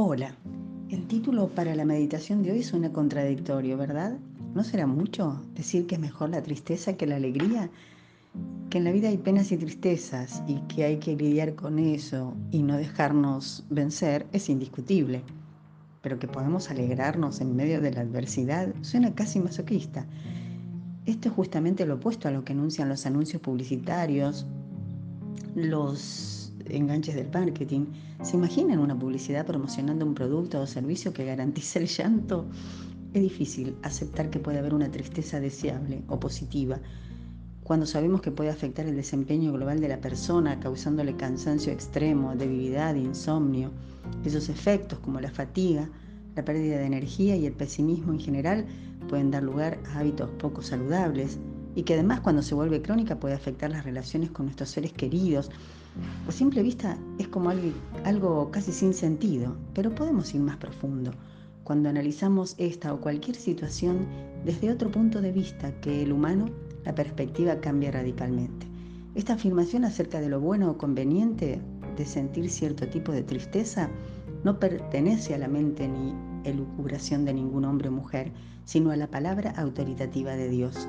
Hola, el título para la meditación de hoy suena contradictorio, ¿verdad? ¿No será mucho decir que es mejor la tristeza que la alegría? Que en la vida hay penas y tristezas y que hay que lidiar con eso y no dejarnos vencer es indiscutible. Pero que podemos alegrarnos en medio de la adversidad suena casi masoquista. Esto es justamente lo opuesto a lo que anuncian los anuncios publicitarios, los enganches del marketing. ¿Se imaginan una publicidad promocionando un producto o servicio que garantiza el llanto? Es difícil aceptar que puede haber una tristeza deseable o positiva cuando sabemos que puede afectar el desempeño global de la persona, causándole cansancio extremo, debilidad, insomnio. Esos efectos, como la fatiga, la pérdida de energía y el pesimismo en general, pueden dar lugar a hábitos poco saludables y que además cuando se vuelve crónica puede afectar las relaciones con nuestros seres queridos, a simple vista es como algo, algo casi sin sentido, pero podemos ir más profundo cuando analizamos esta o cualquier situación desde otro punto de vista que el humano, la perspectiva cambia radicalmente. Esta afirmación acerca de lo bueno o conveniente de sentir cierto tipo de tristeza no pertenece a la mente ni elucubración de ningún hombre o mujer, sino a la palabra autoritativa de Dios.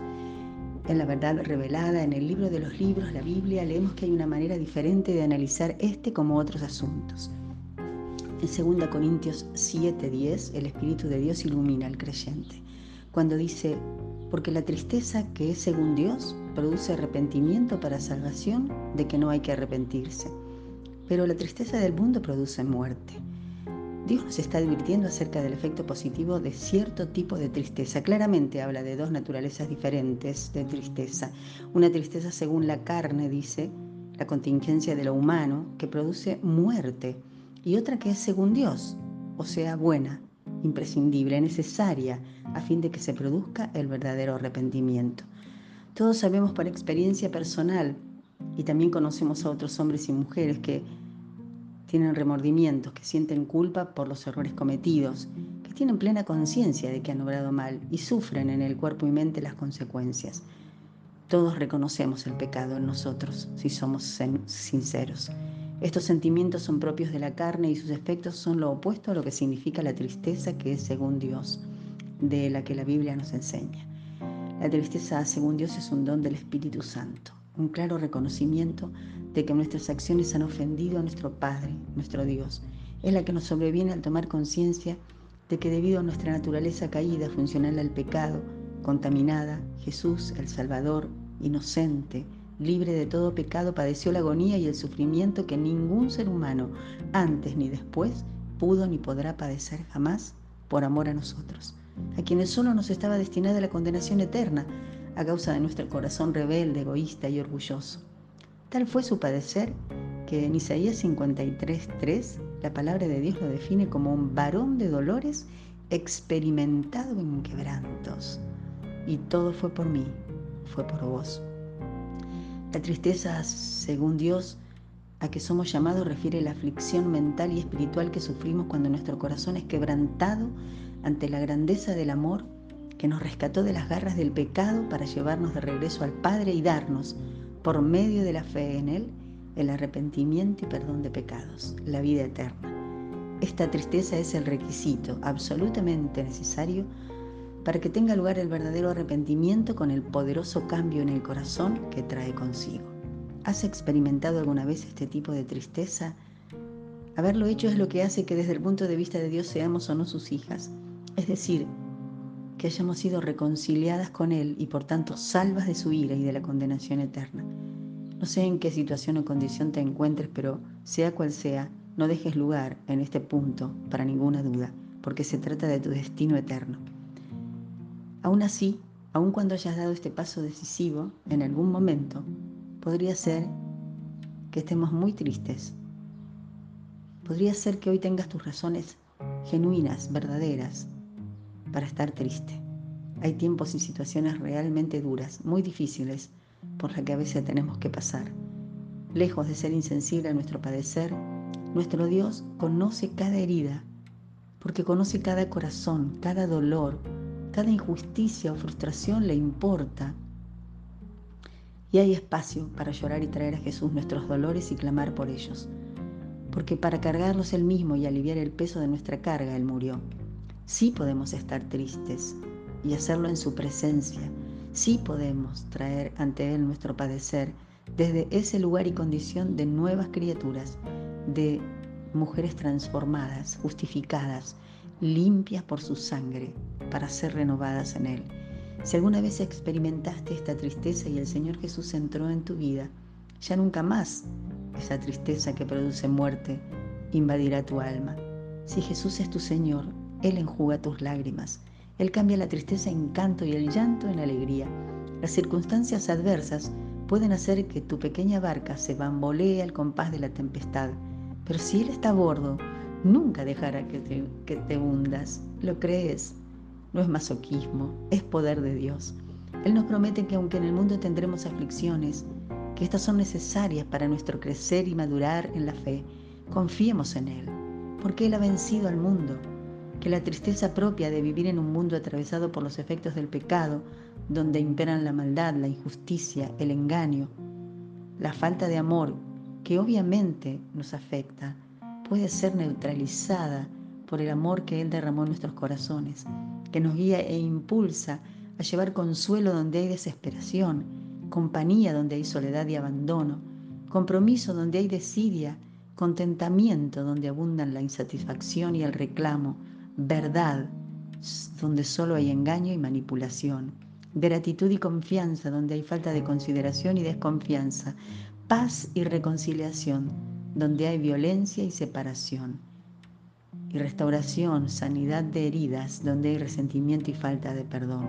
En la verdad revelada en el libro de los libros, la Biblia, leemos que hay una manera diferente de analizar este como otros asuntos. En 2 Corintios 7:10, el Espíritu de Dios ilumina al creyente, cuando dice, porque la tristeza que es según Dios produce arrepentimiento para salvación de que no hay que arrepentirse, pero la tristeza del mundo produce muerte. Dios nos está advirtiendo acerca del efecto positivo de cierto tipo de tristeza. Claramente habla de dos naturalezas diferentes de tristeza. Una tristeza según la carne, dice, la contingencia de lo humano, que produce muerte. Y otra que es según Dios, o sea, buena, imprescindible, necesaria, a fin de que se produzca el verdadero arrepentimiento. Todos sabemos por experiencia personal y también conocemos a otros hombres y mujeres que tienen remordimientos, que sienten culpa por los errores cometidos, que tienen plena conciencia de que han obrado mal y sufren en el cuerpo y mente las consecuencias. Todos reconocemos el pecado en nosotros si somos sinceros. Estos sentimientos son propios de la carne y sus efectos son lo opuesto a lo que significa la tristeza que es según Dios, de la que la Biblia nos enseña. La tristeza según Dios es un don del Espíritu Santo, un claro reconocimiento de que nuestras acciones han ofendido a nuestro Padre, nuestro Dios. Es la que nos sobreviene al tomar conciencia de que debido a nuestra naturaleza caída, funcional al pecado, contaminada, Jesús, el Salvador, inocente, libre de todo pecado, padeció la agonía y el sufrimiento que ningún ser humano, antes ni después, pudo ni podrá padecer jamás por amor a nosotros, a quienes solo nos estaba destinada la condenación eterna a causa de nuestro corazón rebelde, egoísta y orgulloso. Tal fue su padecer que en Isaías 53.3 la palabra de Dios lo define como un varón de dolores experimentado en quebrantos. Y todo fue por mí, fue por vos. La tristeza, según Dios, a que somos llamados refiere la aflicción mental y espiritual que sufrimos cuando nuestro corazón es quebrantado ante la grandeza del amor que nos rescató de las garras del pecado para llevarnos de regreso al Padre y darnos por medio de la fe en Él, el arrepentimiento y perdón de pecados, la vida eterna. Esta tristeza es el requisito absolutamente necesario para que tenga lugar el verdadero arrepentimiento con el poderoso cambio en el corazón que trae consigo. ¿Has experimentado alguna vez este tipo de tristeza? Haberlo hecho es lo que hace que desde el punto de vista de Dios seamos o no sus hijas, es decir, que hayamos sido reconciliadas con Él y por tanto salvas de su ira y de la condenación eterna. No sé en qué situación o condición te encuentres, pero sea cual sea, no dejes lugar en este punto para ninguna duda, porque se trata de tu destino eterno. Aún así, aun cuando hayas dado este paso decisivo, en algún momento, podría ser que estemos muy tristes. Podría ser que hoy tengas tus razones genuinas, verdaderas, para estar triste. Hay tiempos y situaciones realmente duras, muy difíciles, por las que a veces tenemos que pasar. Lejos de ser insensible a nuestro padecer, nuestro Dios conoce cada herida, porque conoce cada corazón, cada dolor, cada injusticia o frustración le importa. Y hay espacio para llorar y traer a Jesús nuestros dolores y clamar por ellos. porque para cargarlos Él mismo y aliviar el peso de nuestra carga, Él murió. Sí podemos estar tristes y hacerlo en su presencia. Sí podemos traer ante Él nuestro padecer desde ese lugar y condición de nuevas criaturas, de mujeres transformadas, justificadas, limpias por su sangre, para ser renovadas en Él. Si alguna vez experimentaste esta tristeza y el Señor Jesús entró en tu vida, ya nunca más esa tristeza que produce muerte invadirá tu alma. Si Jesús es tu Señor, Él enjuga tus lágrimas. Él cambia la tristeza en canto y el llanto en alegría. Las circunstancias adversas pueden hacer que tu pequeña barca se bambolee al compás de la tempestad, pero si Él está a bordo, nunca dejará que te, hundas. ¿Lo crees? No es masoquismo, es poder de Dios. Él nos promete que aunque en el mundo tendremos aflicciones, que estas son necesarias para nuestro crecer y madurar en la fe, confiemos en Él, porque Él ha vencido al mundo, que la tristeza propia de vivir en un mundo atravesado por los efectos del pecado, donde imperan la maldad, la injusticia, el engaño, la falta de amor, que obviamente nos afecta, puede ser neutralizada por el amor que Él derramó en nuestros corazones, que nos guía e impulsa a llevar consuelo donde hay desesperación, compañía donde hay soledad y abandono, compromiso donde hay desidia, contentamiento donde abundan la insatisfacción y el reclamo, verdad donde solo hay engaño y manipulación, gratitud y confianza donde hay falta de consideración y desconfianza, paz y reconciliación donde hay violencia y separación, y restauración, sanidad de heridas donde hay resentimiento y falta de perdón.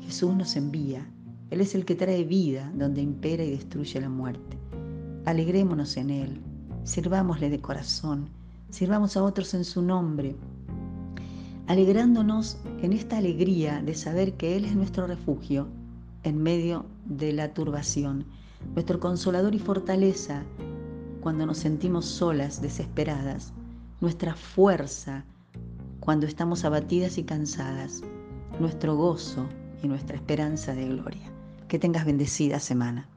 Jesús nos envía él es el que trae vida donde impera y destruye la muerte. Alegrémonos en Él, sirvámosle de corazón, sirvamos a otros en su nombre, alegrándonos en esta alegría de saber que Él es nuestro refugio en medio de la turbación, nuestro consolador y fortaleza cuando nos sentimos solas, desesperadas, nuestra fuerza cuando estamos abatidas y cansadas, nuestro gozo y nuestra esperanza de gloria. Que tengas bendecida semana.